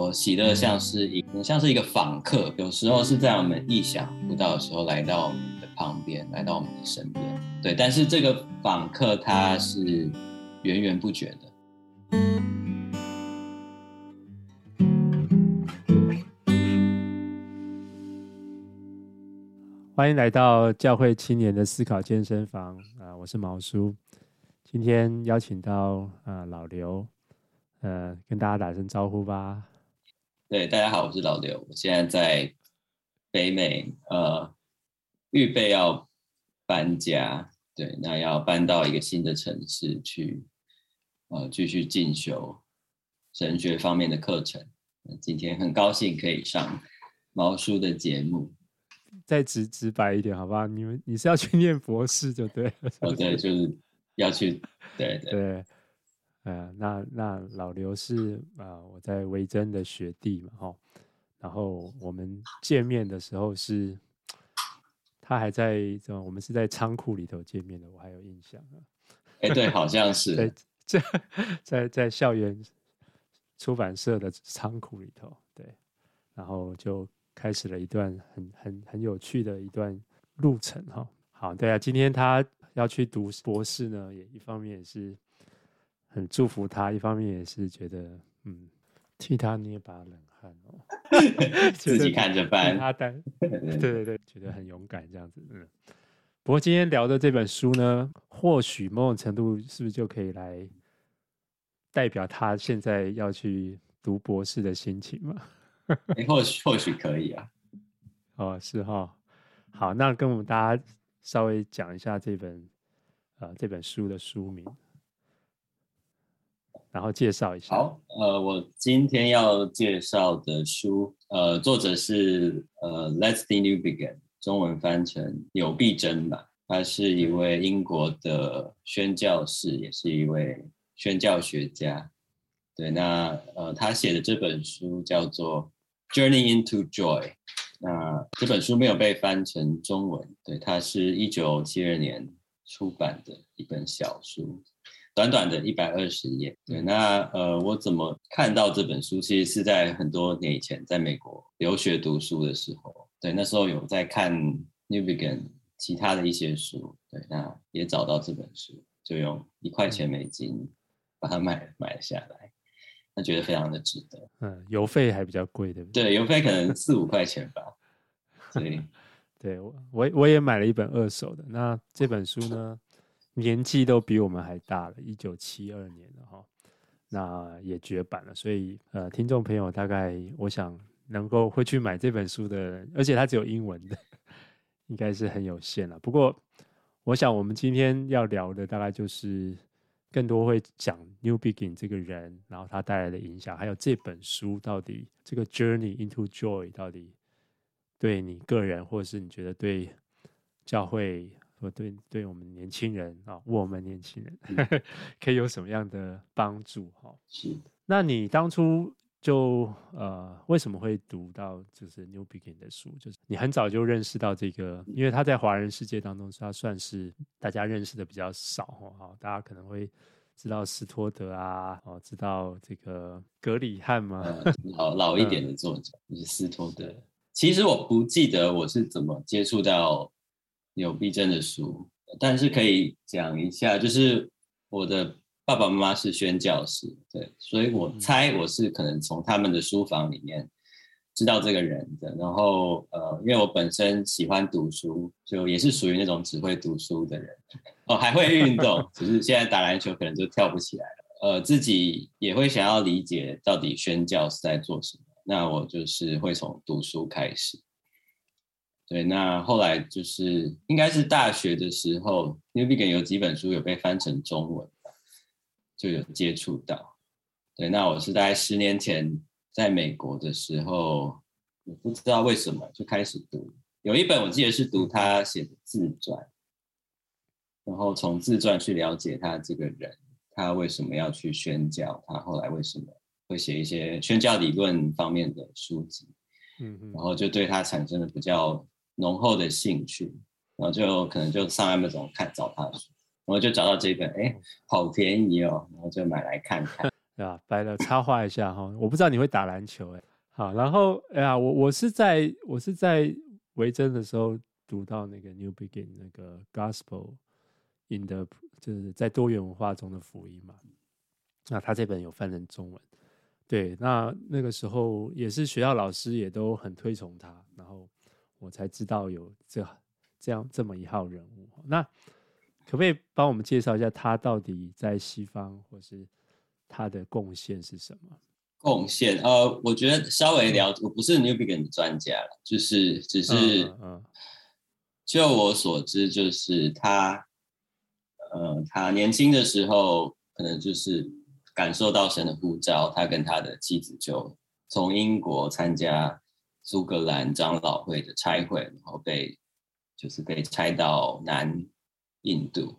说，喜乐像是一像是一个访客，有时候是在我们意想不到的时候来到我们的旁边，来到我们的身边。对，但是这个访客他是源源不绝的。欢迎来到教会青年的思考健身房啊！我是毛叔，今天邀请到啊老刘。呃，跟大家打声招呼吧。对，大家好，我是老刘，我现在在北美，呃，预备要搬家，对，那要搬到一个新的城市去，呃，继续进修神学方面的课程。今天很高兴可以上毛叔的节目。再直直白一点，好不好？你们你是要去念博士就对了。哦，对，就是要去，对对。对呃，那那老刘是啊、呃，我在维珍的学弟嘛，哈，然后我们见面的时候是，他还在这，我们是在仓库里头见面的，我还有印象啊。哎、欸，对，好像 是 在在在在校园出版社的仓库里头，对，然后就开始了一段很很很有趣的一段路程，哈。好，对啊，今天他要去读博士呢，也一方面也是。很祝福他，一方面也是觉得，嗯，替他捏把冷汗哦，自己看着办。他担，对对对，觉得很勇敢这样子，嗯。不过今天聊的这本书呢，或许某种程度是不是就可以来代表他现在要去读博士的心情嘛？或许或许可以啊。哦，是哈、哦。好，那跟我们大家稍微讲一下这本，呃，这本书的书名。然后介绍一下。好，呃，我今天要介绍的书，呃，作者是呃，Let the New Begin，中文翻成纽必珍吧。他是一位英国的宣教士，也是一位宣教学家。对，那呃，他写的这本书叫做《Journey into Joy》。那这本书没有被翻成中文，对，它是一九七二年出版的一本小书。短短的一百二十页，对，那呃，我怎么看到这本书？其实是在很多年以前，在美国留学读书的时候，对，那时候有在看 New Begin 其他的一些书，对，那也找到这本书，就用一块钱美金把它买买了下来，那觉得非常的值得。嗯，邮费还比较贵，对不对？对，邮费可能四五块钱吧。对，对我我我也买了一本二手的。那这本书呢？年纪都比我们还大了，一九七二年了哈，那也绝版了。所以呃，听众朋友大概我想能够会去买这本书的，而且它只有英文的，应该是很有限了。不过我想我们今天要聊的大概就是更多会讲 New Begin 这个人，然后他带来的影响，还有这本书到底这个 Journey into Joy 到底对你个人，或者是你觉得对教会。说对，对我们年轻人啊，我们年轻人 可以有什么样的帮助？哈，是。那你当初就呃，为什么会读到就是 New Begin 的书？就是你很早就认识到这个，因为他在华人世界当中，他算是大家认识的比较少哈。大家可能会知道斯托德啊，哦，知道这个格里汉吗？老老一点的作者就是斯托德。其实我不记得我是怎么接触到。纽必珍的书，但是可以讲一下，就是我的爸爸妈妈是宣教师，对，所以我猜我是可能从他们的书房里面知道这个人的。然后呃，因为我本身喜欢读书，就也是属于那种只会读书的人，哦，还会运动，只是现在打篮球可能就跳不起来了。呃，自己也会想要理解到底宣教是在做什么，那我就是会从读书开始。对，那后来就是应该是大学的时候，New Begin 有几本书有被翻成中文，就有接触到。对，那我是大概十年前在美国的时候，我不知道为什么就开始读，有一本我记得是读他写的自传，然后从自传去了解他这个人，他为什么要去宣教，他后来为什么会写一些宣教理论方面的书籍，嗯，然后就对他产生了比较。浓厚的兴趣，然后就可能就上 Amazon 看找他的书，然后就找到这本，哎，好便宜哦，然后就买来看看。对 吧？白了插话一下哈，我不知道你会打篮球哎。好，然后哎呀，我我是在我是在维珍的时候读到那个 New Begin 那个 Gospel in the 就是在多元文化中的福音嘛。那他这本有翻成中文，对，那那个时候也是学校老师也都很推崇他，然后我才知道有这这样这么一号人物。那可不可以帮我们介绍一下他到底在西方或是他的贡献是什么？贡献呃，我觉得稍微了解，我不是 New Begin 的专家了，就是只是，嗯，嗯，就我所知，就是他，呃，他年轻的时候可能就是感受到神的呼召，他跟他的妻子就从英国参加苏格兰长老会的拆会，然后被就是被拆到南印度，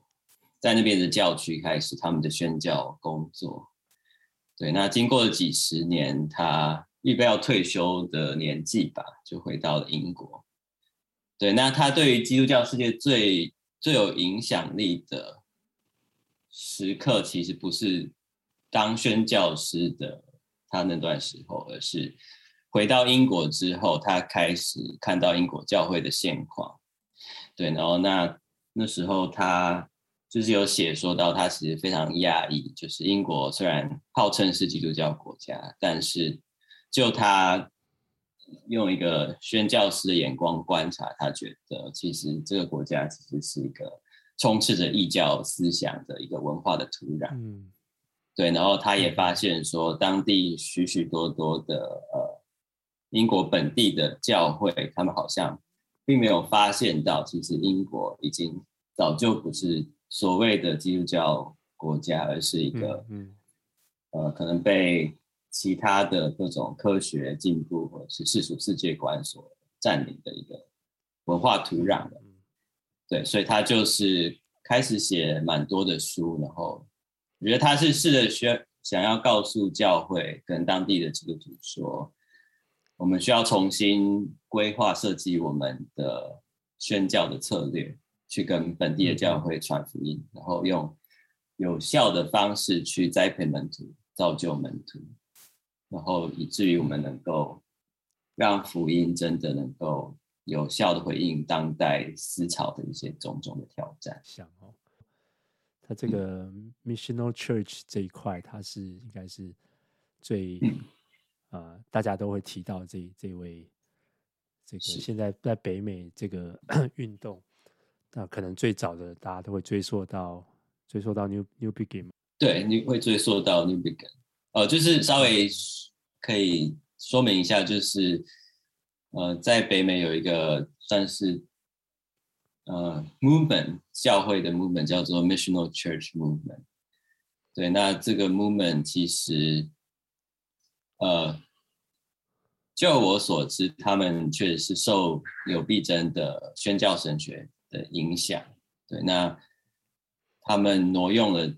在那边的教区开始他们的宣教工作。对，那经过了几十年，他预备要退休的年纪吧，就回到了英国。对，那他对于基督教世界最最有影响力的时刻，其实不是当宣教师的他那段时候，而是回到英国之后，他开始看到英国教会的现况。对，然后那那时候他。就是有写说到，他其实非常讶异，就是英国虽然号称是基督教国家，但是就他用一个宣教师的眼光观察，他觉得其实这个国家其实是一个充斥着异教思想的一个文化的土壤。嗯，对，然后他也发现说，当地许许多多的呃英国本地的教会，他们好像并没有发现到，其实英国已经早就不是。所谓的基督教国家，而是一个，嗯，嗯，呃，可能被其他的各种科学进步或者是世俗世界观所占领的一个文化土壤的，对，所以他就是开始写蛮多的书，然后我觉得他是试着学想要告诉教会跟当地的基督徒说，我们需要重新规划设计我们的宣教的策略。去跟本地的教会传福音，然后用有效的方式去栽培门徒、造就门徒，然后以至于我们能够让福音真的能够有效的回应当代思潮的一些种种的挑战。想哦，他这个 missional church 这一块，它是应该是最呃，大家都会提到这这位这个现在在北美这个 运动。那可能最早的大家都会追溯到追溯到 New New Begin，对，你会追溯到 New Begin，呃，就是稍微可以说明一下，就是呃，在北美有一个算是呃 movement 教会的 movement 叫做 Missional Church Movement，对，那这个 movement 其实呃，就我所知，他们确实是受柳必珍的宣教神学的影响，对，那他们挪用了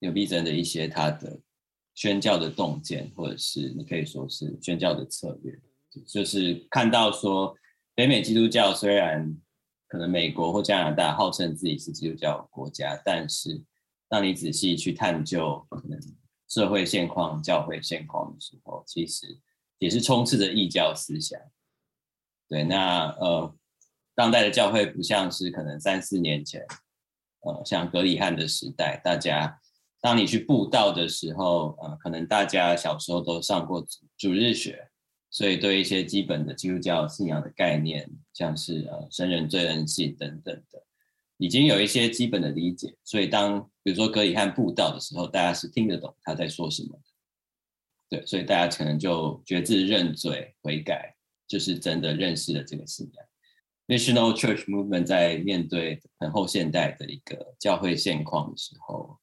柳必珍的一些他的宣教的洞见，或者是你可以说是宣教的策略，就是看到说北美基督教虽然可能美国或加拿大号称自己是基督教国家，但是当你仔细去探究可能社会现况、教会现况的时候，其实也是充斥着异教思想。对，那呃。当代的教会不像是可能三四年前，呃，像格里汉的时代，大家当你去布道的时候，呃，可能大家小时候都上过主日学，所以对一些基本的基督教信仰的概念，像是呃神人罪恩信等等的，已经有一些基本的理解。所以当比如说葛理翰布道的时候，大家是听得懂他在说什么的，对，所以大家可能就决志认罪悔改，就是真的认识了这个信仰。National Church Movement 在面对很后现代的一个教会现况的时候，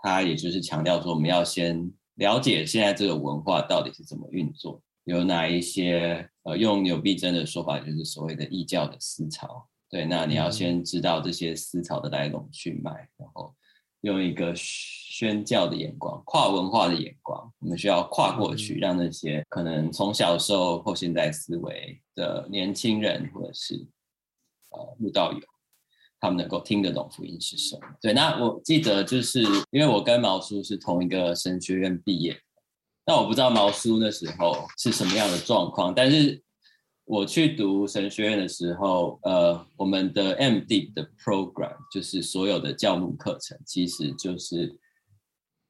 他也就是强调说，我们要先了解现在这个文化到底是怎么运作，有哪一些呃，用柳必珍的说法，就是所谓的异教的思潮。对，那你要先知道这些思潮的来龙去脉，然后用一个。宣教的眼光，跨文化的眼光，我们需要跨过去，让那些可能从小时候或现在思维的年轻人，或者是呃慕道友，他们能够听得懂福音是什么。对，那我记得就是因为我跟毛叔是同一个神学院毕业，那我不知道毛叔那时候是什么样的状况，但是我去读神学院的时候，呃，我们的 MD 的 program 就是所有的教牧课程，其实就是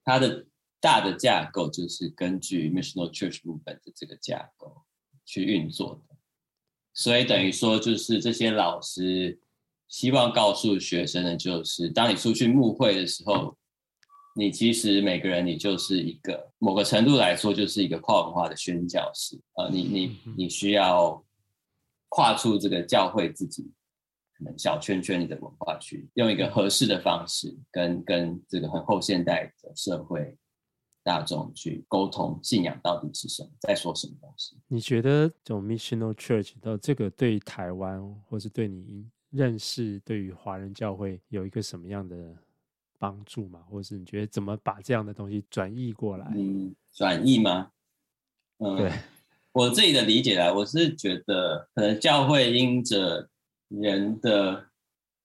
它的大的架构就是根据 Missional Church Movement 的这个架构去运作的，所以等于说就是这些老师。希望告诉学生的就是，当你出去牧会的时候，你其实每个人你就是一个某个程度来说就是一个跨文化的宣教士啊，你你你需要跨出这个教会自己可能小圈圈里的文化去，用一个合适的方式跟跟这个很后现代的社会大众去沟通信仰到底是什么，在说什么东西？你觉得这种 missional church 到这个对台湾或是对你？认识对于华人教会有一个什么样的帮助吗？或者是你觉得怎么把这样的东西转译过来？嗯，转译吗？嗯，对我自己的理解啊，我是觉得可能教会因着人的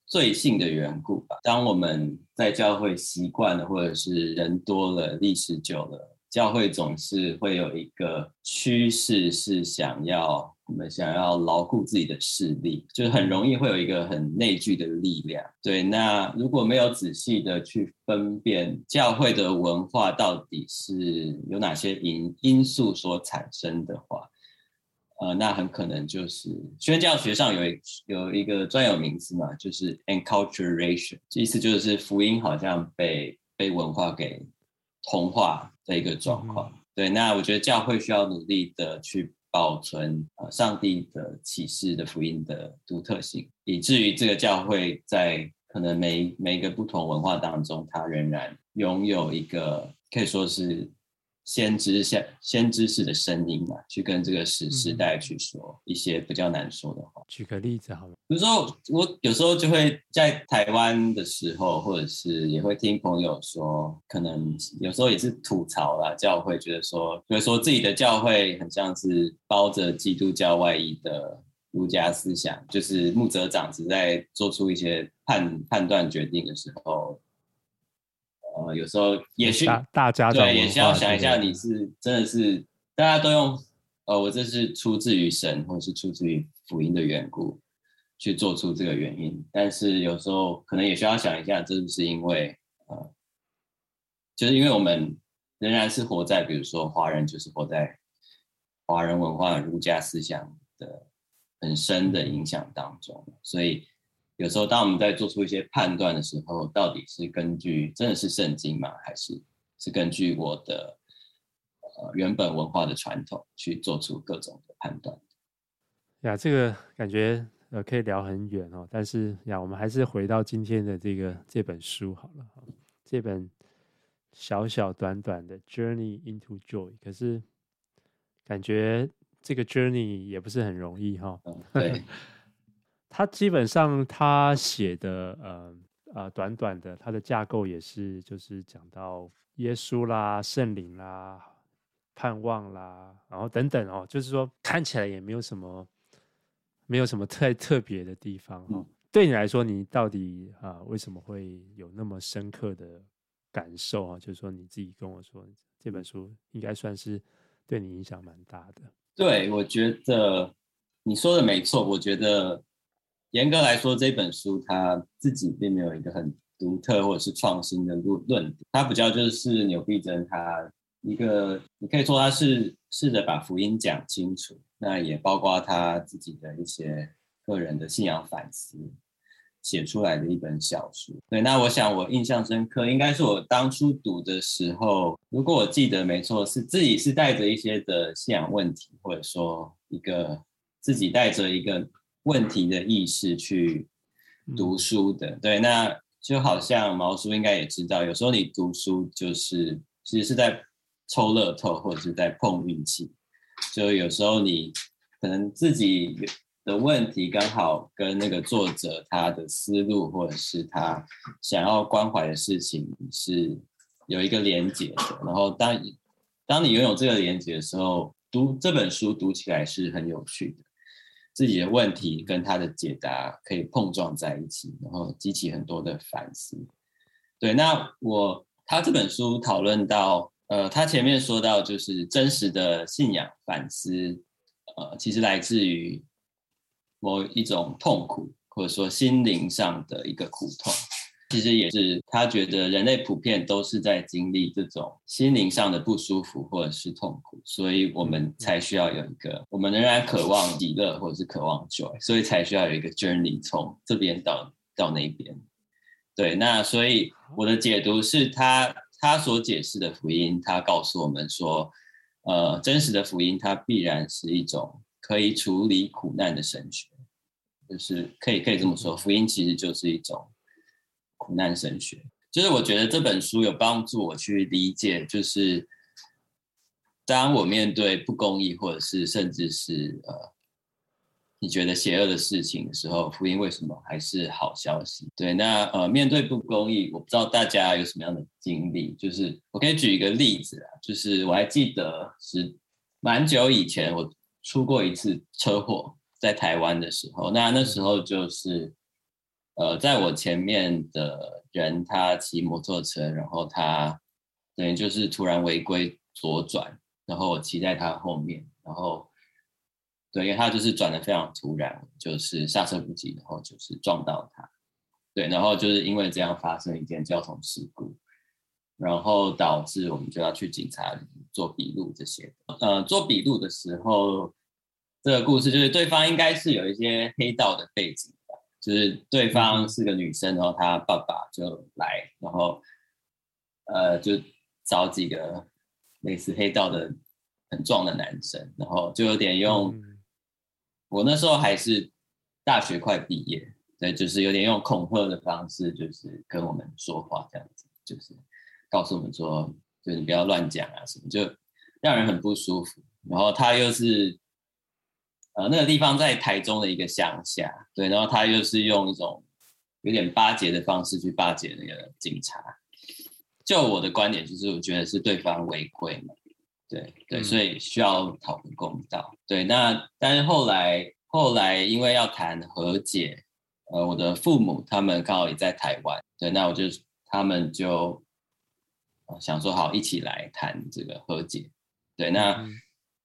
罪性的缘故吧。当我们在教会习惯了，或者是人多了，历史久了。教会总是会有一个趋势，是想要我们想要牢固自己的势力，就是很容易会有一个很内聚的力量。对，那如果没有仔细的去分辨教会的文化到底是有哪些因因素所产生的话，呃，那很可能就是宣教学上有一有一个专有名词嘛，就是 enculturation，意思就是福音好像被被文化给同化。的一个状况，对，那我觉得教会需要努力的去保存呃上帝的启示的福音的独特性，以至于这个教会在可能每每一个不同文化当中，它仍然拥有一个可以说是。先知先先知式的声音嘛，去跟这个时时代去说一些比较难说的话。举个例子好了，比如说我有时候就会在台湾的时候，或者是也会听朋友说，可能有时候也是吐槽啦，教会觉得说，觉得说自己的教会很像是包着基督教外衣的儒家思想，就是牧者长子在做出一些判判断决定的时候。呃，有时候也需大家对，也需要想一下，你是真的是大家都用呃，我这是出自于神，或者是出自于福音的缘故去做出这个原因。但是有时候可能也需要想一下，这是不是因为呃，就是因为我们仍然是活在，比如说华人就是活在华人文化儒家思想的很深的影响当中，所以。有时候，当我们在做出一些判断的时候，到底是根据真的是圣经吗？还是是根据我的呃原本文化的传统去做出各种的判断？呀，这个感觉呃可以聊很远哦。但是呀，我们还是回到今天的这个这本书好了。这本小小短短的《Journey into Joy》，可是感觉这个 Journey 也不是很容易哈。嗯，对。他基本上他写的呃呃短短的，他的架构也是就是讲到耶稣啦、圣灵啦、盼望啦，然后等等哦，就是说看起来也没有什么没有什么太特别的地方哦。对你来说，你到底啊、呃、为什么会有那么深刻的感受啊？就是说你自己跟我说，这本书应该算是对你影响蛮大的。对，我觉得你说的没错，我觉得。严格来说，这本书它自己并没有一个很独特或者是创新的论论点，它比较就是纽必珍他一个，你可以说他是试着把福音讲清楚，那也包括他自己的一些个人的信仰反思写出来的一本小书。对，那我想我印象深刻，应该是我当初读的时候，如果我记得没错，是自己是带着一些的信仰问题，或者说一个自己带着一个。问题的意识去读书的，对，那就好像毛叔应该也知道，有时候你读书就是其实是在抽乐透或者是在碰运气，就有时候你可能自己的问题刚好跟那个作者他的思路或者是他想要关怀的事情是有一个连接的，然后当当你拥有这个连接的时候，读这本书读起来是很有趣的。自己的问题跟他的解答可以碰撞在一起，然后激起很多的反思。对，那我他这本书讨论到，呃，他前面说到就是真实的信仰反思，呃，其实来自于某一种痛苦，或者说心灵上的一个苦痛。其实也是他觉得人类普遍都是在经历这种心灵上的不舒服或者是痛苦，所以我们才需要有一个，我们仍然渴望喜乐或者是渴望 joy，所以才需要有一个 journey 从这边到到那边。对，那所以我的解读是他他所解释的福音，他告诉我们说，呃，真实的福音它必然是一种可以处理苦难的神学，就是可以可以这么说，福音其实就是一种。苦难神学，就是我觉得这本书有帮助我去理解，就是当我面对不公义，或者是甚至是呃你觉得邪恶的事情的时候，福音为什么还是好消息？对，那呃面对不公义，我不知道大家有什么样的经历，就是我可以举一个例子啊，就是我还记得是蛮久以前我出过一次车祸，在台湾的时候，那那时候就是。呃，在我前面的人，他骑摩托车，然后他等于就是突然违规左转，然后我骑在他后面，然后对，因为他就是转得非常突然，就是刹车不及，然后就是撞到他，对，然后就是因为这样发生一件交通事故，然后导致我们就要去警察做笔录这些。呃，做笔录的时候，这个故事就是对方应该是有一些黑道的背景。就是对方是个女生，然后她爸爸就来，然后呃就找几个类似黑道的很壮的男生，然后就有点用，我那时候还是大学快毕业，对，就是有点用恐吓的方式，就是跟我们说话这样子，就是告诉我们说，就你不要乱讲啊什么，就让人很不舒服。然后他又是。呃，那个地方在台中的一个乡下，对，然后他又是用一种有点巴结的方式去巴结那个警察。就我的观点，就是我觉得是对方违规嘛，对对，所以需要讨回公道。对，那但是后来后来因为要谈和解，呃，我的父母他们刚好也在台湾，对，那我就他们就想说好一起来谈这个和解，对，那。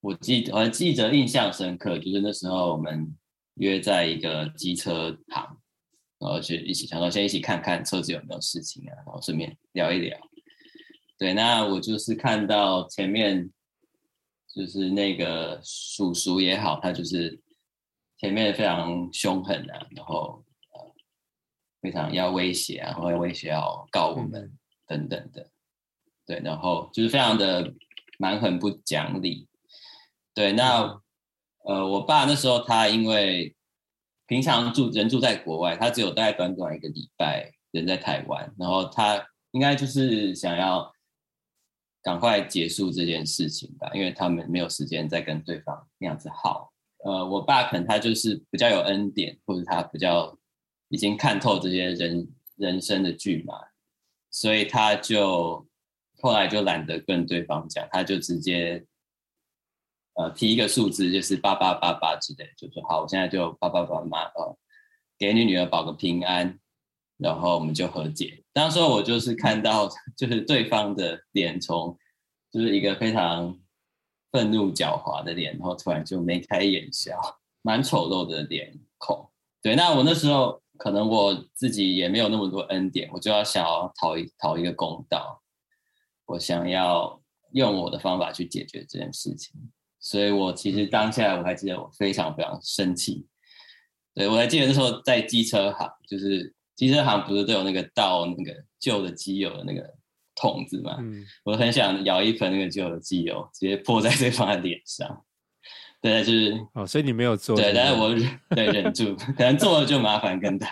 嗯我记得我还记得印象深刻，就是那时候我们约在一个机车行，然后去一起想说先一起看看车子有没有事情啊，然后顺便聊一聊。对，那我就是看到前面就是那个叔叔也好，他就是前面非常凶狠啊，然后呃非常要威胁啊，然后要威胁要告我们等等的。对，然后就是非常的蛮横不讲理。对，那呃，我爸那时候他因为平常住人住在国外，他只有大概短短一个礼拜人在台湾，然后他应该就是想要赶快结束这件事情吧，因为他们没有时间再跟对方那样子耗。呃，我爸可能他就是比较有恩典，或者他比较已经看透这些人人生的剧嘛，所以他就后来就懒得跟对方讲，他就直接。呃，提一个数字就是八八八八之类，就说好，我现在就八八八八，呃，给你女儿保个平安，然后我们就和解。当时我就是看到，就是对方的脸从，就是一个非常愤怒狡猾的脸，然后突然就眉开眼笑，蛮丑陋的脸孔。对，那我那时候可能我自己也没有那么多恩典，我就要想要讨一讨一个公道，我想要用我的方法去解决这件事情。所以我其实当下我还记得我非常非常生气，对，我还记得那时候在机车行，就是机车行不是都有那个倒那个旧的机油的那个桶子嘛，嗯，我很想舀一盆那个旧的机油，直接泼在对方的脸上。对，就是哦，所以你没有做，对，但是我对忍住，可能做了就麻烦更大。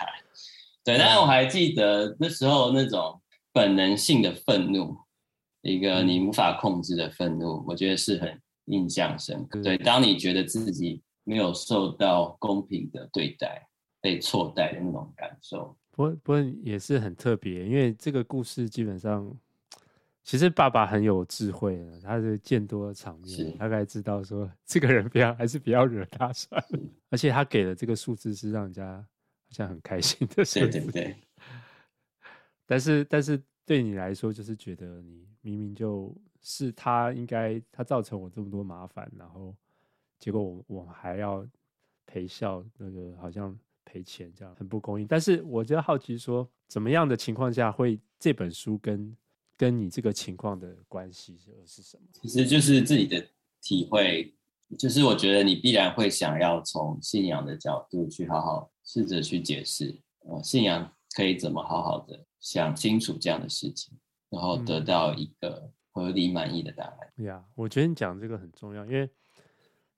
对，但是我还记得那时候那种本能性的愤怒，一个你无法控制的愤怒，我觉得是很。印象深刻。对，当你觉得自己没有受到公平的对待，被错待的那种感受。不过，不过也是很特别，因为这个故事基本上，其实爸爸很有智慧的，他是见多了场面，大概知道说这个人不要，还是不要惹他算了。而且他给的这个数字是让人家好像很开心的数字。对对对。但是，但是对你来说，就是觉得你明明就是他应该他造成我这么多麻烦，然后结果我我还要赔笑，那个好像赔钱这样，很不公义。但是我就好奇说，怎么样的情况下会这本书跟跟你这个情况的关系是什么？其实就是自己的体会，就是我觉得你必然会想要从信仰的角度去好好试着去解释，呃，信仰可以怎么好好的。想清楚这样的事情，然后得到一个合理满意的答案。对呀，我觉得你讲这个很重要，因为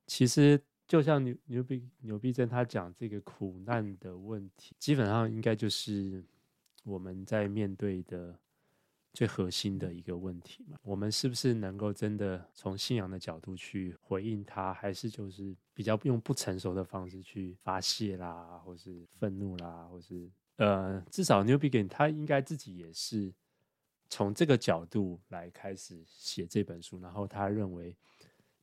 其实就像牛牛逼牛逼症他讲这个苦难的问题，基本上应该就是我们在面对的最核心的一个问题嘛。我们是不是能够真的从信仰的角度去回应他，还是就是比较用不成熟的方式去发泄啦，或是愤怒啦，或是？呃，至少 Newbigin 他应该自己也是从这个角度来开始写这本书，然后他认为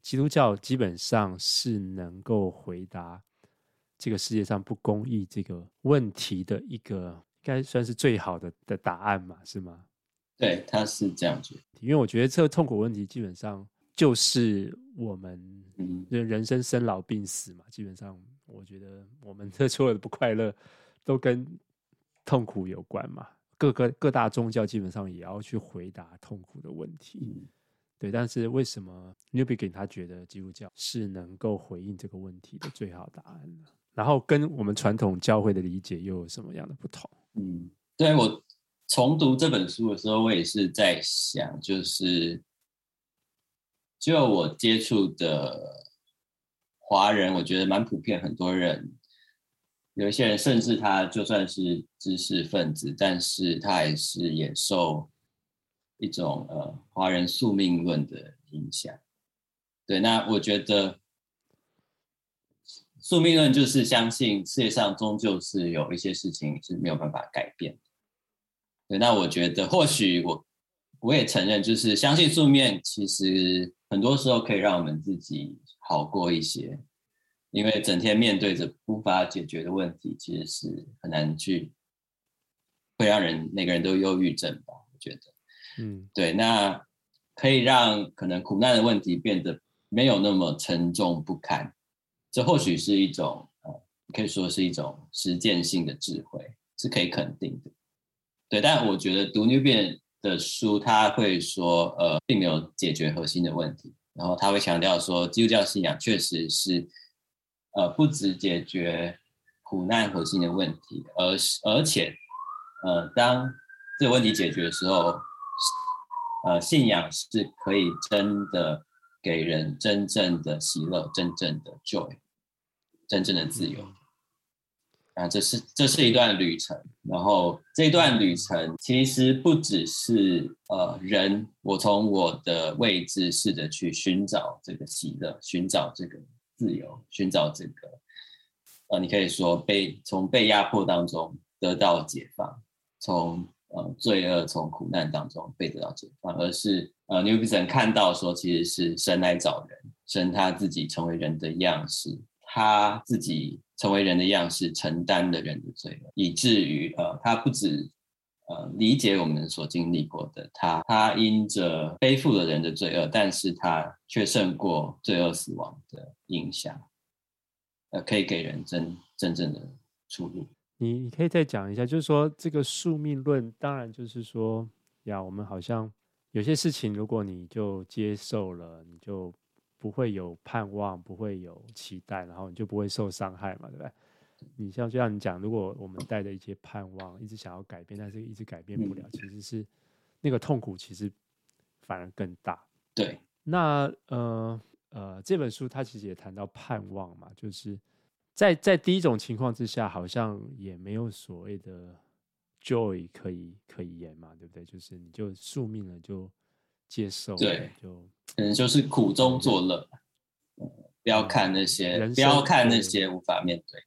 基督教基本上是能够回答这个世界上不公义这个问题的一个，应该算是最好的的答案嘛，是吗？对，他是这样子。因为我觉得这个痛苦问题基本上就是我们人生生老病死嘛，基本上我觉得我们 这所有的不快乐都跟痛苦有关嘛？各个各大宗教基本上也要去回答痛苦的问题，嗯、对。但是为什么 New Begin 他觉得基督教是能够回应这个问题的最好答案呢？然后跟我们传统教会的理解又有什么样的不同？嗯，对，我重读这本书的时候，我也是在想，就是就我接触的华人，我觉得蛮普遍，很多人。有一些人，甚至他就算是知识分子，但是他还是也受一种呃华人宿命论的影响。对，那我觉得宿命论就是相信世界上终究是有一些事情是没有办法改变。对，那我觉得或许我我也承认，就是相信宿命，其实很多时候可以让我们自己好过一些。因为整天面对着无法解决的问题，其实是很难去，会让人每个人都忧郁症吧？我觉得，嗯，对，那可以让可能苦难的问题变得没有那么沉重不堪，这或许是一种呃，可以说是一种实践性的智慧，是可以肯定的。对，但我觉得读 Newbigin 的书，他会说，呃，并没有解决核心的问题，然后他会强调说，基督教信仰确实是。呃，不只解决苦难核心的问题，而是而且，呃，当这个问题解决的时候，呃，信仰是可以真的给人真正的喜乐、真正的 joy、真正的自由。啊，这是这是一段旅程，然后这段旅程其实不只是呃人，我从我的位置试着去寻找这个喜乐，寻找这个。自由，寻找这个，呃，你可以说被从被压迫当中得到解放，从呃罪恶、从苦难当中被得到解放，而是呃，Newbigin 看到说，其实是神来找人，神他自己成为人的样式，他自己成为人的样式，承担了人的罪恶，以至于呃，他不止呃理解我们所经历过的，他他因着背负了人的罪恶，但是他却胜过罪恶死亡的。影响，呃，可以给人真真正的出路。你你可以再讲一下，就是说这个宿命论，当然就是说呀，我们好像有些事情，如果你就接受了，你就不会有盼望，不会有期待，然后你就不会受伤害嘛，对不对？你像就像你讲，如果我们带着一些盼望，一直想要改变，但是一直改变不了，其实是那个痛苦，其实反而更大。对，那呃。呃，这本书它其实也谈到盼望嘛，就是在在第一种情况之下，好像也没有所谓的 joy 可以可以言嘛，对不对？就是你就宿命了，就接受，对，就可能就是苦中作乐，嗯，不要看那些，不要看那些无法面对，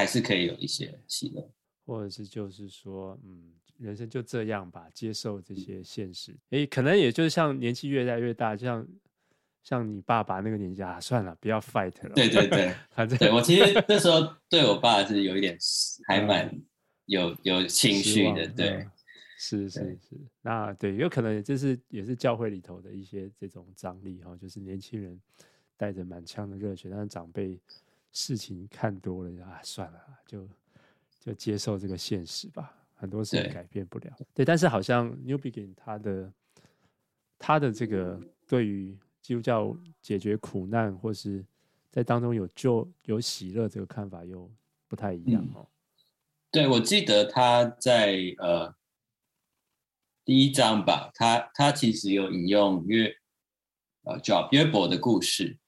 还是可以有一些喜乐，或者是就是说，嗯，人生就这样吧，接受这些现实。诶，可能也就是像年纪越来越大，就像。像你爸爸那个年纪啊，算了，不要 fight 了。对对对，反正对我其实那时候对我爸是有一点还蛮有有情绪的，对。嗯是是是，那对，有可能就是也是教会里头的一些这种张力哈，就是年轻人带着满腔的热血，但是长辈事情看多了啊，算了，就就接受这个现实吧，很多事情改变不了。对，对，但是好像 New Begin 他的他的这个对于基督教解决苦难或是在当中有救有喜乐这个看法又不太一样哦。嗯、对，我记得他在呃。第一章吧，他他其实有引用约呃叫约伯的故事，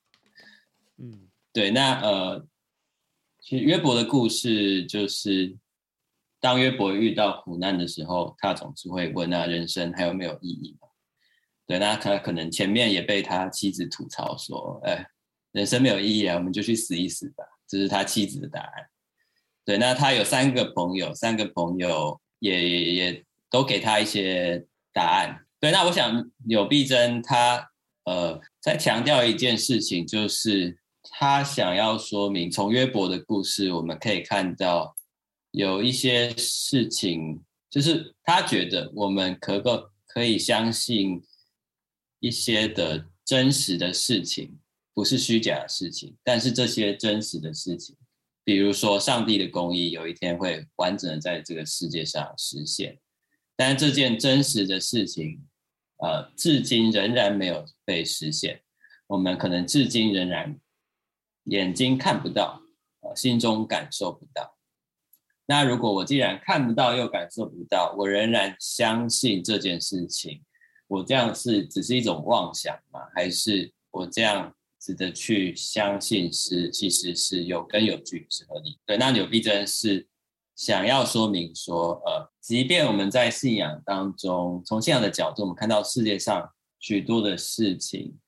嗯，对，那呃，其实约伯的故事就是，当约伯遇到苦难的时候，他总是会问：那人生还有没有意义？对，那他可能前面也被他妻子吐槽说：哎，人生没有意义啊，我们就去死一死吧。这是他妻子的答案。对，那他有三个朋友，三个朋友也也也。都给他一些答案。对，那我想柳碧珍他呃在强调一件事情，就是他想要说明，从约伯的故事我们可以看到有一些事情，就是他觉得我们可够可以相信一些的真实的事情，不是虚假的事情。但是这些真实的事情，比如说上帝的公义，有一天会完整的在这个世界上实现。但这件真实的事情，呃，至今仍然没有被实现。我们可能至今仍然眼睛看不到，呃，心中感受不到。那如果我既然看不到又感受不到，我仍然相信这件事情，我这样是只是一种妄想吗？还是我这样值得去相信是其实是有根有据是合理？对，那纽必真是。想要说明说，呃，即便我们在信仰当中，从信仰的角度，我们看到世界上许多的事情，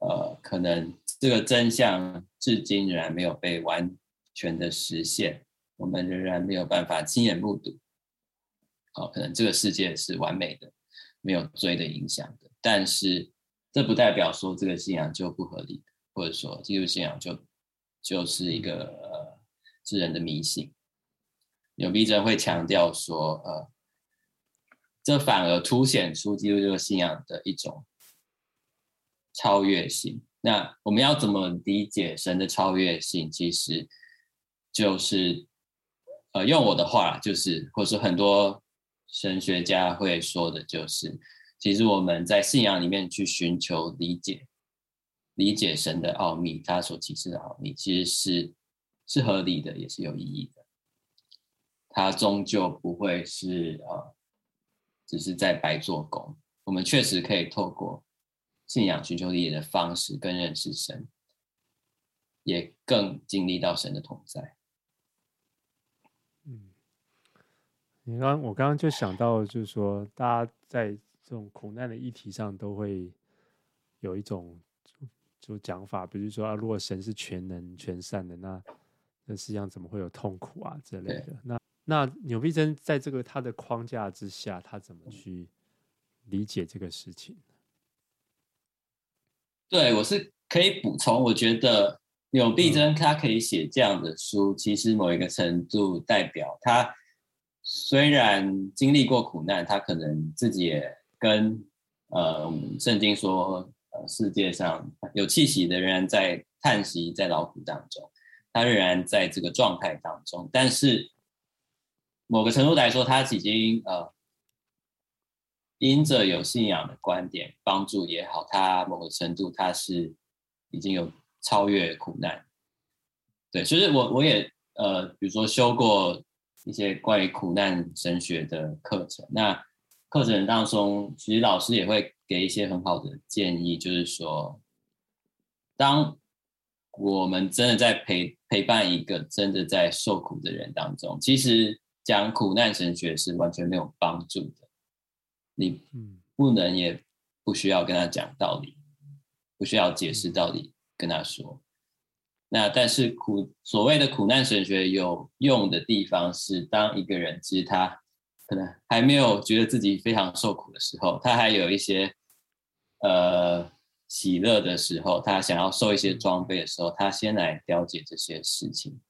呃，可能这个真相至今仍然没有被完全的实现，我们仍然没有办法亲眼目睹。哦，可能这个世界是完美的，没有罪的影响的，但是这不代表说这个信仰就不合理，或者说基督信仰就就是一个呃世人的迷信。纽必真会强调说，呃，这反而凸显出基督教信仰的一种超越性。那我们要怎么理解神的超越性？其实就是，呃，用我的话就是，或是很多神学家会说的，就是，其实我们在信仰里面去寻求理解，理解神的奥秘，他所启示的奥秘，其实是是合理的，也是有意义的。它终究不会是呃，只是在白做工。我们确实可以透过信仰寻求理解的方式，更认识神，也更经历到神的同在。嗯，你刚我刚刚就想到，就是说，大家在这种苦难的议题上，都会有一种就讲法，比如说啊，如果神是全能全善的，那那世界上怎么会有痛苦啊之类的？那那纽必真在这个他的框架之下，他怎么去理解这个事情？对，我是可以补充，我觉得纽必真他可以写这样的书，其实某一个程度代表他虽然经历过苦难，他可能自己也跟呃圣经说，呃世界上有气息的人在叹息，在劳苦当中，他仍然在这个状态当中，但是。某个程度来说，他已经呃，因着有信仰的观点帮助也好，他某个程度他是已经有超越苦难。对，其实我我也呃，比如说修过一些关于苦难神学的课程，那课程当中其实老师也会给一些很好的建议，就是说，当我们真的在陪陪伴一个真的在受苦的人当中，其实。讲苦难神学是完全没有帮助的，你不能也不需要跟他讲道理，不需要解释道理跟他说。那但是苦所谓的苦难神学有用的地方是，当一个人其实他可能还没有觉得自己非常受苦的时候，他还有一些呃喜乐的时候，他想要受一些装备的时候，他先来了解这些事情，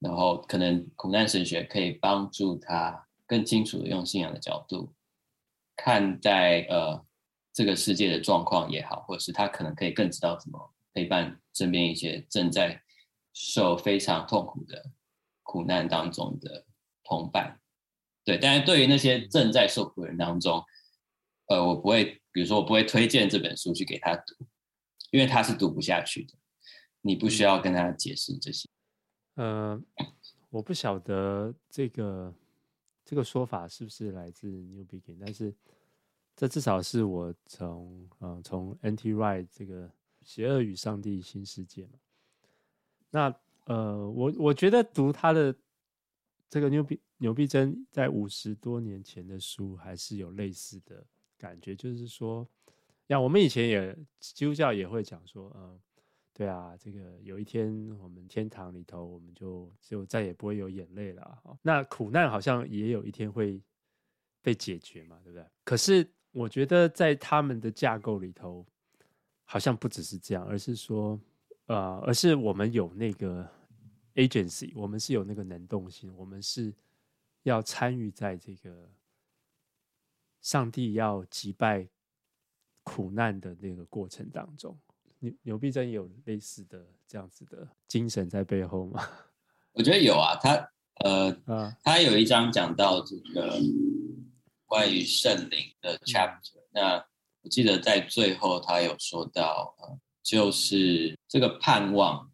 然后可能苦难神学可以帮助他更清楚的用信仰的角度看待呃这个世界的状况也好，或者是他可能可以更知道怎么陪伴身边一些正在受非常痛苦的苦难当中的同伴。对，但是对于那些正在受苦的人当中，呃，我不会，比如说我不会推荐这本书去给他读，因为他是读不下去的。你不需要跟他解释这些。呃，我不晓得这个这个说法是不是来自 New Begin 但是这至少是我从呃从 N.T. Wright 这个《邪恶与上帝新世界》嘛。那呃，我我觉得读他的这个 New Be 牛逼真在五十多年前的书还是有类似的感觉，就是说，像我们以前也基督教也会讲说，嗯，对啊，这个有一天我们天堂里头我们就就再也不会有眼泪了，那苦难好像也有一天会被解决嘛，对不对？可是我觉得在他们的架构里头，好像不只是这样，而是说，呃，而是我们有那个 agency，我们是有那个能动性，我们是。要参与在这个上帝要击败苦难的那个过程当中，牛牛必真有类似的这样子的精神在背后吗？我觉得有啊，他呃，啊、他有一章讲到这个关于圣灵的 chapter，、嗯、那我记得在最后他有说到，呃、就是这个盼望，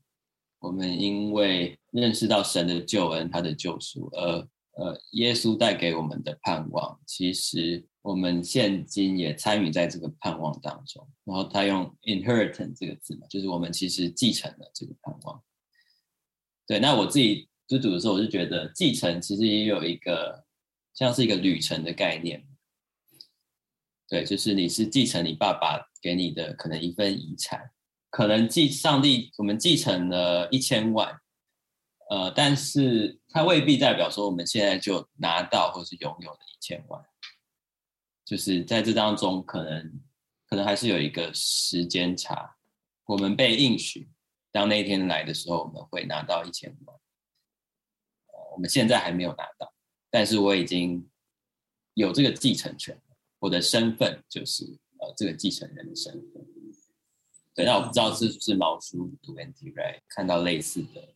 我们因为认识到神的救恩，他的救赎，而呃，耶稣带给我们的盼望，其实我们现今也参与在这个盼望当中。然后他用 inheritance 这个字嘛，就是我们其实继承了这个盼望。对，那我自己读读的时候，我就觉得继承其实也有一个像是一个旅程的概念。对，就是你是继承你爸爸给你的可能一份遗产，可能继上帝我们继承了一千万。呃，但是它未必代表说我们现在就拿到或是拥有的一千万，就是在这当中可能可能还是有一个时间差。我们被应许，当那一天来的时候，我们会拿到一千万。呃，我们现在还没有拿到，但是我已经有这个继承权，我的身份就是呃这个继承人的身份。对，那我不知道是不是毛叔读 N.T. right 看到类似的。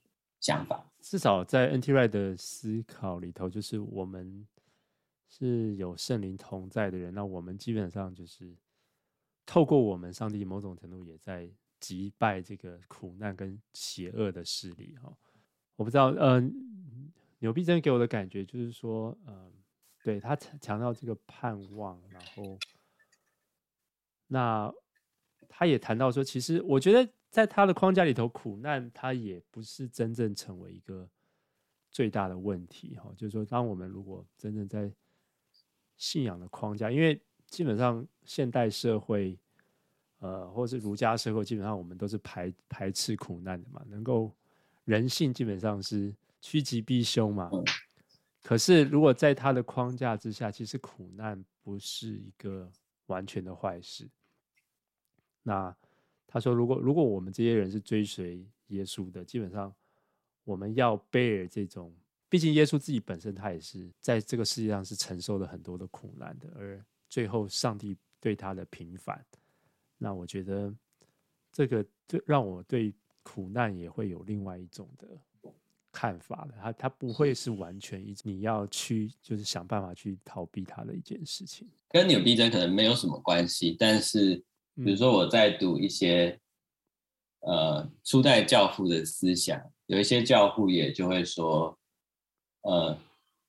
想法至少在 N.T. Wright 的思考里头，就是我们是有圣灵同在的人，那我们基本上就是透过我们，上帝某种程度也在击败这个苦难跟邪恶的势力哈。我不知道，嗯、呃，牛必珍给我的感觉就是说，嗯、对他强调这个盼望，然后那他也谈到说，其实我觉得。在他的框架里头，苦难他也不是真正成为一个最大的问题哈。就是说，当我们如果真正在信仰的框架，因为基本上现代社会，呃，或是儒家社会，基本上我们都是排排斥苦难的嘛，能够人性基本上是趋吉避凶嘛。可是如果在他的框架之下，其实苦难不是一个完全的坏事。那。他说：“如果如果我们这些人是追随耶稣的，基本上我们要 bear 这种，毕竟耶稣自己本身他也是在这个世界上是承受了很多的苦难的，而最后上帝对他的平反，那我觉得这个就让我对苦难也会有另外一种的看法了。他他不会是完全一你要去就是想办法去逃避他的一件事情，跟扭逼症可能没有什么关系，但是。”比如说我在读一些，呃，初代教父的思想，有一些教父也就会说，呃，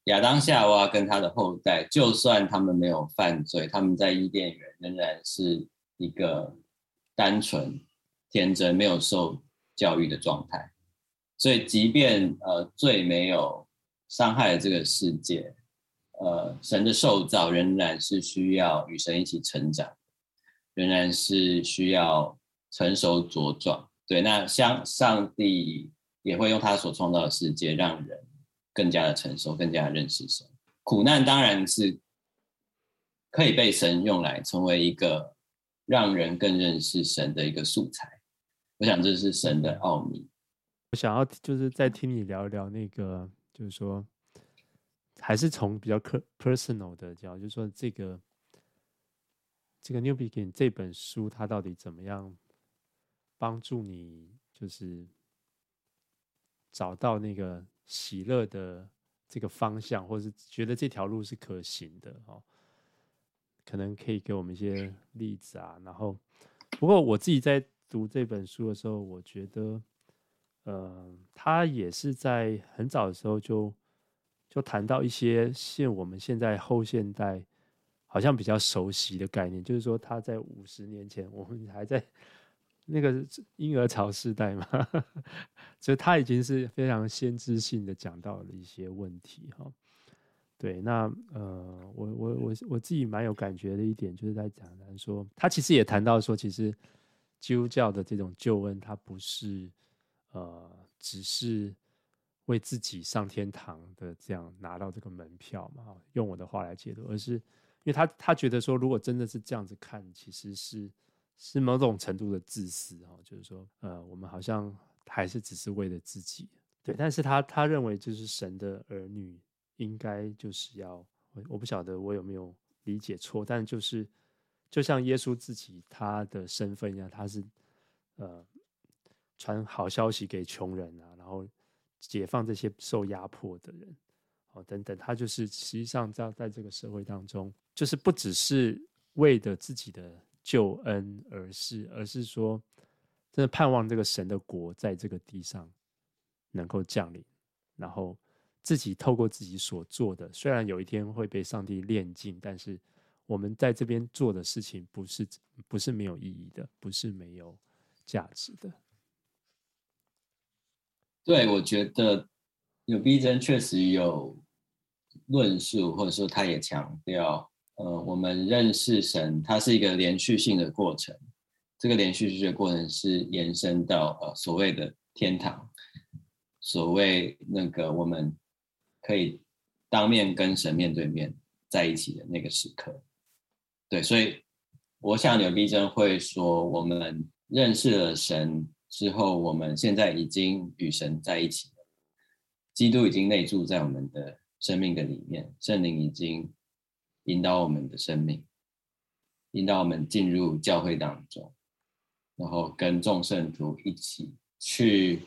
亚当夏娃跟他的后代，就算他们没有犯罪，他们在伊甸园仍然是一个单纯、天真、没有受教育的状态。所以，即便呃罪没有伤害这个世界，呃，神的受造仍然是需要与神一起成长。仍然是需要成熟茁壮，对。那像上帝也会用他所创造的世界，让人更加的成熟，更加的认识神。苦难当然是可以被神用来成为一个让人更认识神的一个素材。我想这是神的奥秘。我想要就是再听你聊一聊那个，就是说，还是从比较 personal 的角度，就是说这个这个 New Begin 这本书，它到底怎么样帮助你，就是找到那个喜乐的这个方向，或者是觉得这条路是可行的哦。可能可以给我们一些例子啊，然后，不过我自己在读这本书的时候，我觉得，呃，他也是在很早的时候就就谈到一些现我们现在后现代好像比较熟悉的概念，就是说他在五十年前，我们还在那个婴儿潮时代嘛，所以他已经是非常先知性的讲到了一些问题哈。对，那呃，我我我我自己蛮有感觉的一点，就是在讲他说，他其实也谈到说，其实基督教的这种救恩，它不是呃，只是为自己上天堂的这样拿到这个门票嘛，用我的话来解读，而是为他他觉得说，如果真的是这样子看，其实是是某种程度的自私哈，就是说，呃，我们好像还是只是为了自己，对，但是他他认为就是神的儿女。应该就是要，我我不晓得我有没有理解错，但就是就像耶稣自己他的身份一样，他是呃传好消息给穷人啊，然后解放这些受压迫的人，等等，他就是实际上在在这个社会当中，就是不只是为的自己的救恩而是，而是说真的盼望这个神的国在这个地上能够降临，然后。自己透过自己所做的，虽然有一天会被上帝炼尽，但是我们在这边做的事情不是不是没有意义的，不是没有价值的。对，我觉得有逼真确实有论述，或者说他也强调，呃，我们认识神，它是一个连续性的过程。这个连续性的过程是延伸到呃所谓的天堂，所谓那个我们。可以当面跟神面对面在一起的那个时刻，对，所以我想纽逼真会说，我们认识了神之后，我们现在已经与神在一起了，基督已经内住在我们的生命的里面，圣灵已经引导我们的生命，引导我们进入教会当中，然后跟众圣徒一起去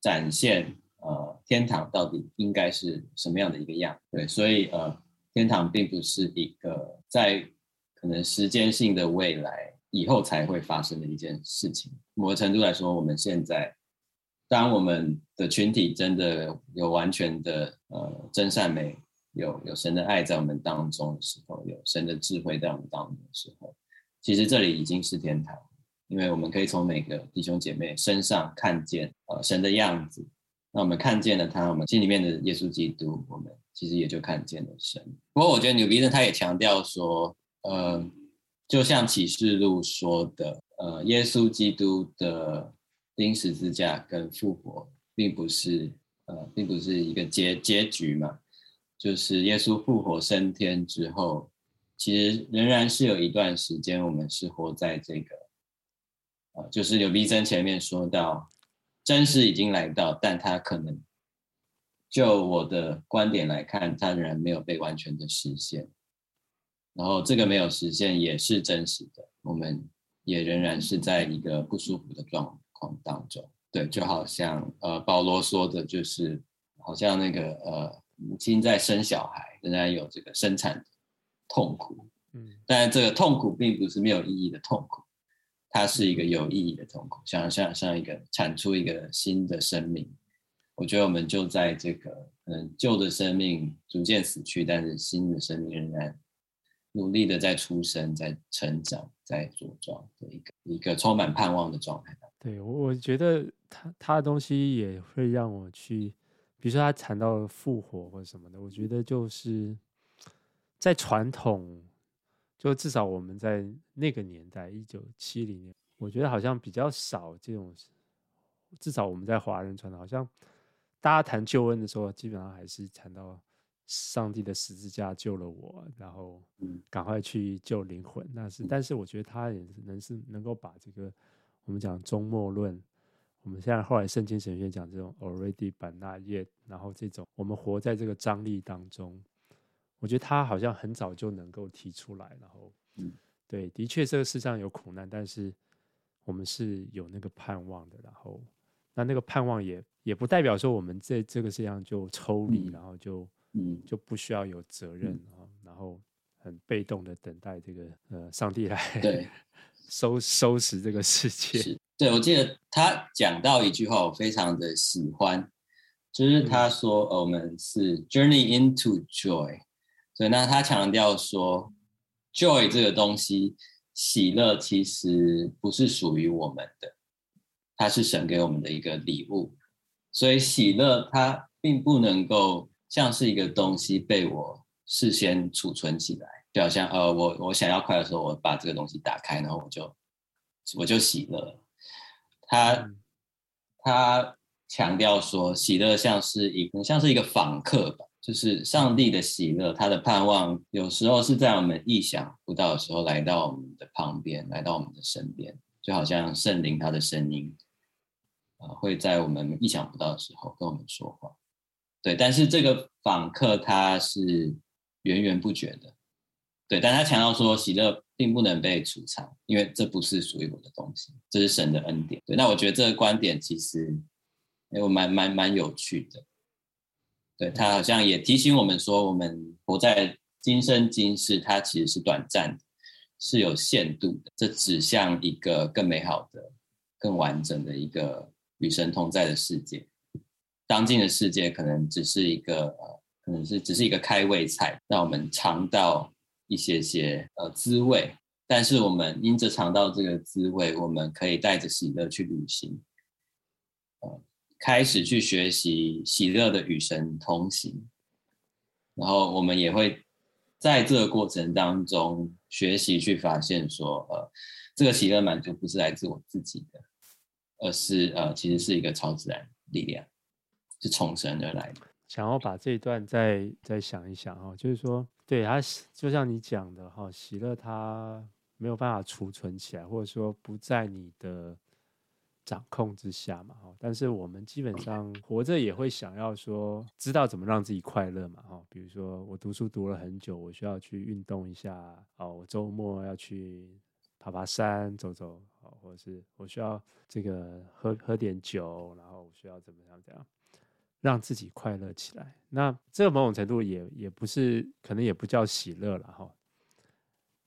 展现。呃，天堂到底应该是什么样的一个样？对，所以呃，天堂并不是一个在可能时间性的未来以后才会发生的一件事情。某个程度来说，我们现在，当我们的群体真的有完全的呃真善美，有有神的爱在我们当中的时候，有神的智慧在我们当中的时候，其实这里已经是天堂，因为我们可以从每个弟兄姐妹身上看见呃神的样子。那我们看见了他，我们心里面的耶稣基督，我们其实也就看见了神。不过，我觉得纽逼真他也强调说，呃，就像启示录说的，呃，耶稣基督的钉十字架跟复活，并不是呃，并不是一个结结局嘛。就是耶稣复活升天之后，其实仍然是有一段时间，我们是活在这个，呃，就是纽逼真前面说到。真实已经来到，但他可能，就我的观点来看，他仍然没有被完全的实现。然后这个没有实现也是真实的，我们也仍然是在一个不舒服的状况当中。对，就好像呃保罗说的，就是好像那个呃母亲在生小孩，仍然有这个生产的痛苦。嗯，但这个痛苦并不是没有意义的痛苦。它是一个有意义的痛苦，像像像一个产出一个新的生命。我觉得我们就在这个嗯旧的生命逐渐死去，但是新的生命仍然努力的在出生、在成长、在茁壮的一个一个充满盼望的状态。对，我我觉得他他的东西也会让我去，比如说他谈到复活或者什么的，我觉得就是在传统。就至少我们在那个年代，一九七零年，我觉得好像比较少这种。至少我们在华人传统，好像大家谈救恩的时候，基本上还是谈到上帝的十字架救了我，然后赶快去救灵魂。那是，但是我觉得他也是能是能够把这个我们讲终末论，我们现在后来圣经神学讲这种 already but not yet，然后这种我们活在这个张力当中，我觉得他好像很早就能够提出来，然后，对，的确这个世上有苦难，但是我们是有那个盼望的，然后。那那个盼望也也不代表说我们在这个世界上就抽离，嗯、然后就嗯就不需要有责任啊，嗯、然后很被动的等待这个呃上帝来对 收收拾这个世界。是，对，我记得他讲到一句话，我非常的喜欢，就是他说、嗯、我们是 journey into joy，所以那他强调说 joy 这个东西，喜乐其实不是属于我们的。它是神给我们的一个礼物，所以喜乐它并不能够像是一个东西被我事先储存起来，就好像呃，我我想要快的时候，我把这个东西打开，然后我就我就喜乐。他他强调说，喜乐像是一个像是一个访客吧，就是上帝的喜乐，他的盼望有时候是在我们意想不到的时候来到我们的旁边，来到我们的身边，就好像圣灵他的声音。会在我们意想不到的时候跟我们说话，对，但是这个访客他是源源不绝的，对，但他强调说喜乐并不能被储藏，因为这不是属于我的东西，这是神的恩典。对，那我觉得这个观点其实哎，我蛮蛮蛮有趣的，对，他好像也提醒我们说，我们活在今生今世，它其实是短暂的，是有限度的，这指向一个更美好的、更完整的一个。与神同在的世界，当今的世界可能只是一个，可能是只是一个开胃菜，让我们尝到一些些呃滋味。但是我们因着尝到这个滋味，我们可以带着喜乐去旅行，呃，开始去学习喜乐的与神同行。然后我们也会在这个过程当中学习去发现说，呃，这个喜乐满足不是来自我自己的。而是呃，其实是一个超自然力量，是从神而来的。想要把这一段再再想一想哈，就是说，对他就像你讲的哈，喜乐它没有办法储存起来，或者说不在你的掌控之下嘛哈。但是我们基本上 活着也会想要说，知道怎么让自己快乐嘛哈。比如说我读书读了很久，我需要去运动一下哦，我周末要去爬爬山走走。或者是我需要这个喝喝点酒，然后我需要怎么样怎样让自己快乐起来。那这个某种程度也也不是，可能也不叫喜乐了哈。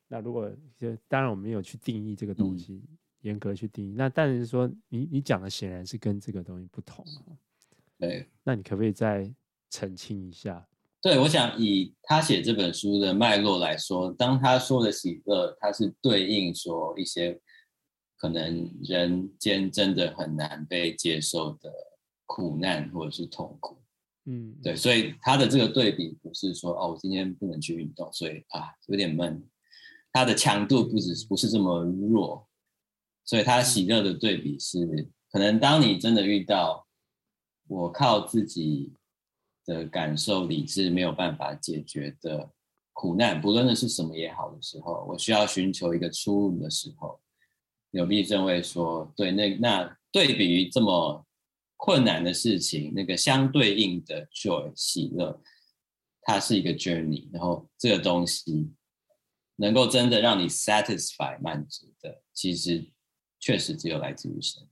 那如果就当然我们没有去定义这个东西，嗯、严格去定义。那但是说你你讲的显然是跟这个东西不同。对，那你可不可以再澄清一下？对，我想以他写这本书的脉络来说，当他说的喜乐，他是对应说一些。可能人间真的很难被接受的苦难或者是痛苦，嗯，对，所以他的这个对比不是说哦，我今天不能去运动，所以啊有点闷，他的强度不只不是这么弱，所以他喜乐的对比是，可能当你真的遇到我靠自己的感受理智没有办法解决的苦难，不论那是什么也好的时候，我需要寻求一个出路的时候。有必正会说：“对，那那对比于这么困难的事情，那个相对应的 joy 喜乐，它是一个 journey。然后这个东西能够真的让你 satisfy 满足的，其实确实只有来自于神。”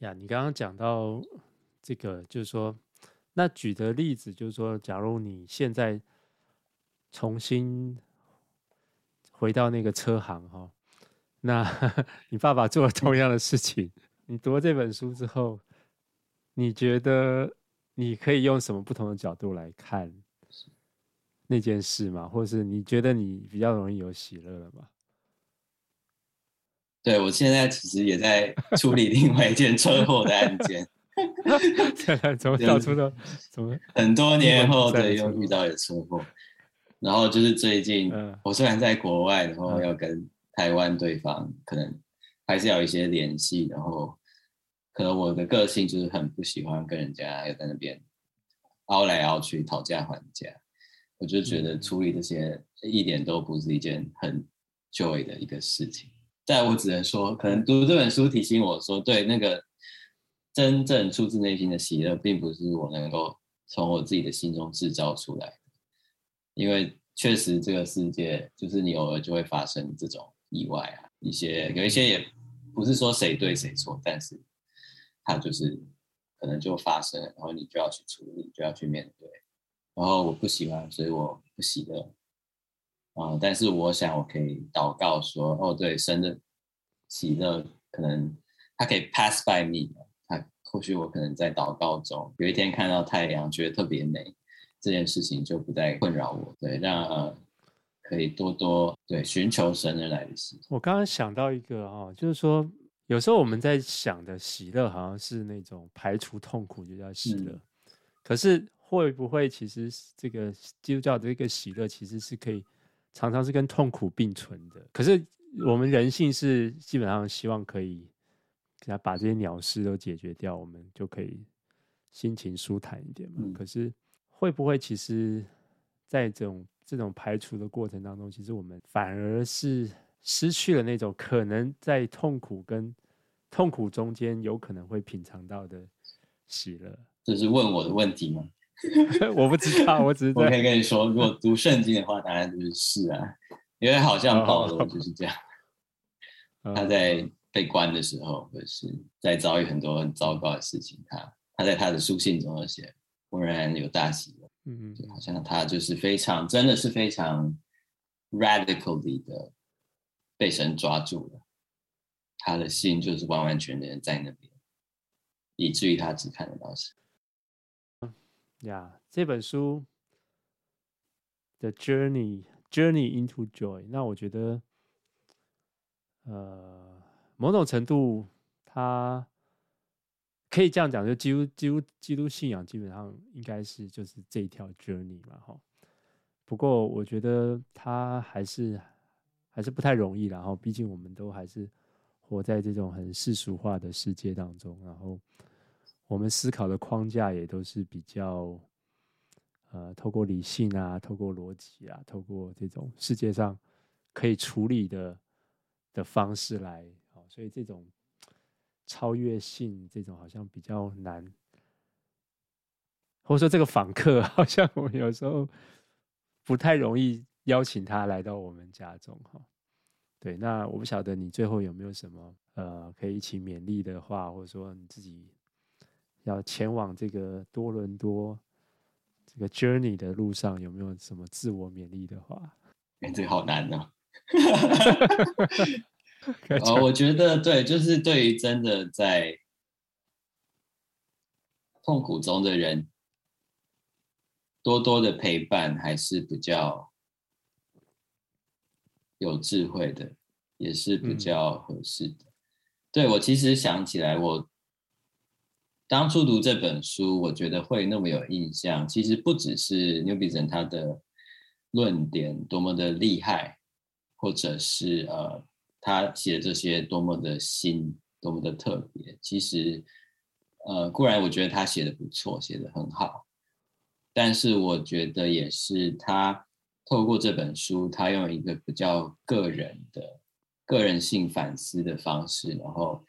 呀，你刚刚讲到这个，就是说，那举的例子就是说，假如你现在重新回到那个车行，哈。那 你爸爸做了同样的事情，你读了这本书之后，你觉得你可以用什么不同的角度来看那件事吗？或者是你觉得你比较容易有喜乐了吗？对，我现在其实也在处理另外一件车祸的案件，怎么找出的？怎么很多年后对又遇到了车祸，然后就是最近，我虽然在国外，然后要跟。台湾对方可能还是要有一些联系，然后可能我的个性就是很不喜欢跟人家要在那边拗来拗去、讨价还价，我就觉得处理这些一点都不是一件很 joy 的一个事情。但我只能说，可能读这本书提醒我说，对那个真正出自内心的喜乐，并不是我能够从我自己的心中制造出来的，因为确实这个世界就是你偶尔就会发生这种意外啊，一些有一些也不是说谁对谁错，但是它就是可能就发生，然后你就要去处理，就要去面对。然后我不喜欢，所以我不喜乐。啊、但是我想，我可以祷告说：“哦，对，神的喜乐可能他可以 pass by me，他或许我可能在祷告中有一天看到太阳，觉得特别美，这件事情就不再困扰我。对，让呃可以多多对寻求神而来的喜。我刚刚想到一个哦，就是说有时候我们在想的喜乐，好像是那种排除痛苦就叫喜乐，嗯、可是会不会其实这个基督教的一个喜乐，其实是可以。常常是跟痛苦并存的，可是我们人性是基本上希望可以给他把这些鸟事都解决掉，我们就可以心情舒坦一点嘛。嗯、可是会不会其实，在这种这种排除的过程当中，其实我们反而是失去了那种可能在痛苦跟痛苦中间有可能会品尝到的喜乐？这是问我的问题吗？我不知道，我只是 我可以跟你说，如果读圣经的话，答案就是是啊，因为好像保罗就是这样，他在被关的时候，或者是在遭遇很多很糟糕的事情，他他在他的书信中有写，忽然有大喜了，嗯嗯，好像他就是非常，真的是非常 radically 的被神抓住了，他的心就是完完全全在那边，以至于他只看得到神。呀这本书《The Journey Journey into Joy》，那我觉得，呃，某种程度，它可以这样讲，就基督基督基督信仰基本上应该是就是这一条 journey 嘛，哈。不过我觉得它还是还是不太容易，然后毕竟我们都还是活在这种很世俗化的世界当中，然后。我们思考的框架也都是比较，呃，透过理性啊，透过逻辑啊，透过这种世界上可以处理的的方式来，哦，所以这种超越性，这种好像比较难，或者说这个访客 好像我们有时候不太容易邀请他来到我们家中，哈，对，那我不晓得你最后有没有什么呃可以一起勉励的话，或者说你自己。要前往这个多伦多这个 journey 的路上，有没有什么自我勉励的话？哎，这个好难哦。哦，我觉得对，就是对于真的在痛苦中的人，多多的陪伴还是比较有智慧的，也是比较合适的。嗯、对，我其实想起来我。当初读这本书，我觉得会那么有印象。其实不只是牛比珍他的论点多么的厉害，或者是呃他写的这些多么的新、多么的特别。其实呃固然我觉得他写的不错，写的很好，但是我觉得也是他透过这本书，他用一个比较个人的、个人性反思的方式，然后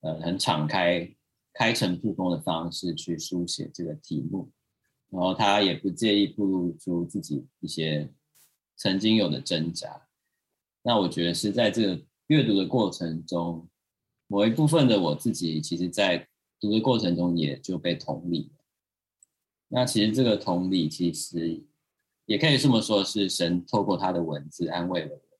呃很敞开。开诚布公的方式去书写这个题目，然后他也不介意暴露出自己一些曾经有的挣扎。那我觉得是在这个阅读的过程中，某一部分的我自己，其实在读的过程中也就被同理。那其实这个同理，其实也可以这么说，是神透过他的文字安慰了我，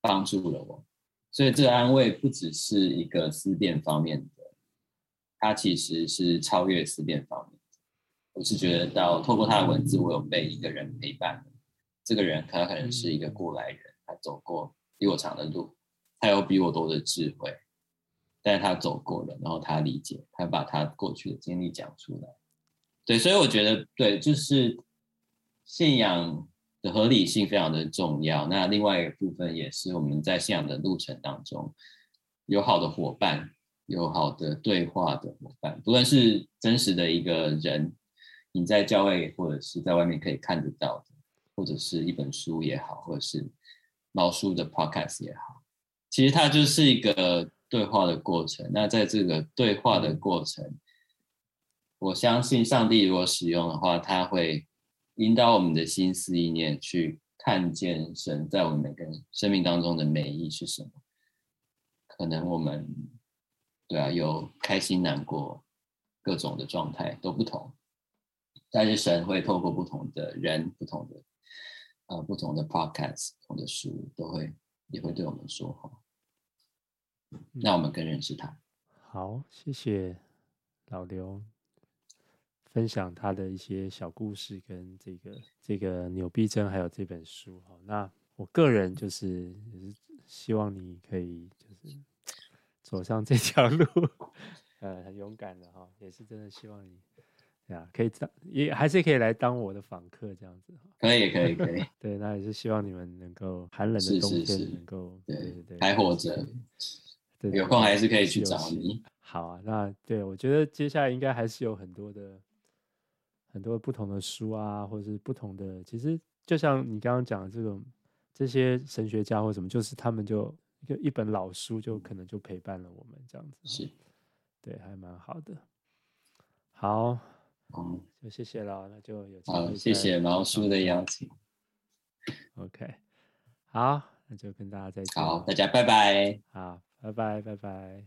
帮助了我。所以这个安慰不只是一个思辨方面的。他其实是超越思辨方面的，我是觉得到透过他的文字，我有被一个人陪伴。这个人他可能是一个过来人，他走过比我长的路，他有比我多的智慧，但是他走过了，然后他理解，他把他过去的经历讲出来。对，所以我觉得对，就是信仰的合理性非常的重要。那另外一个部分也是我们在信仰的路程当中有好的伙伴。有好的对话的伙伴，不论是真实的一个人，你在教会或者是在外面可以看得到的，或者是一本书也好，或者是毛叔的 podcast 也好，其实它就是一个对话的过程。那在这个对话的过程，我相信上帝如果使用的话，他会引导我们的心思意念去看见神在我们每个人生命当中的美意是什么。可能我们对啊，有开心、难过，各种的状态都不同，但是神会透过不同的人、不同的呃、不同的 podcast、不同的书，都会也会对我们说话，那我们更认识他。好，谢谢老刘。分享他的一些小故事，跟这个这个纽必珍，还有这本书哈。那我个人就是也是希望你可以就是走上这条路，呃，很勇敢的哈，也是真的希望你呀可以当也还是可以来当我的访客这样子哈。可以可以可 以，对，那也是希望你们能够寒冷的冬天能够对对对还活着，对，有空还是可以去找你。好啊，那对我觉得接下来应该还是有很多的。很多不同的书啊，或者是不同的，其实就像你刚刚讲的这种，这些神学家或什么，就是他们就一个一本老书，就可能就陪伴了我们这样子。是，对，还蛮好的。好，嗯，就谢谢了，那就有好，谢谢毛叔的邀请。OK，好，那就跟大家再见。好，大家拜拜。好，拜拜，拜拜。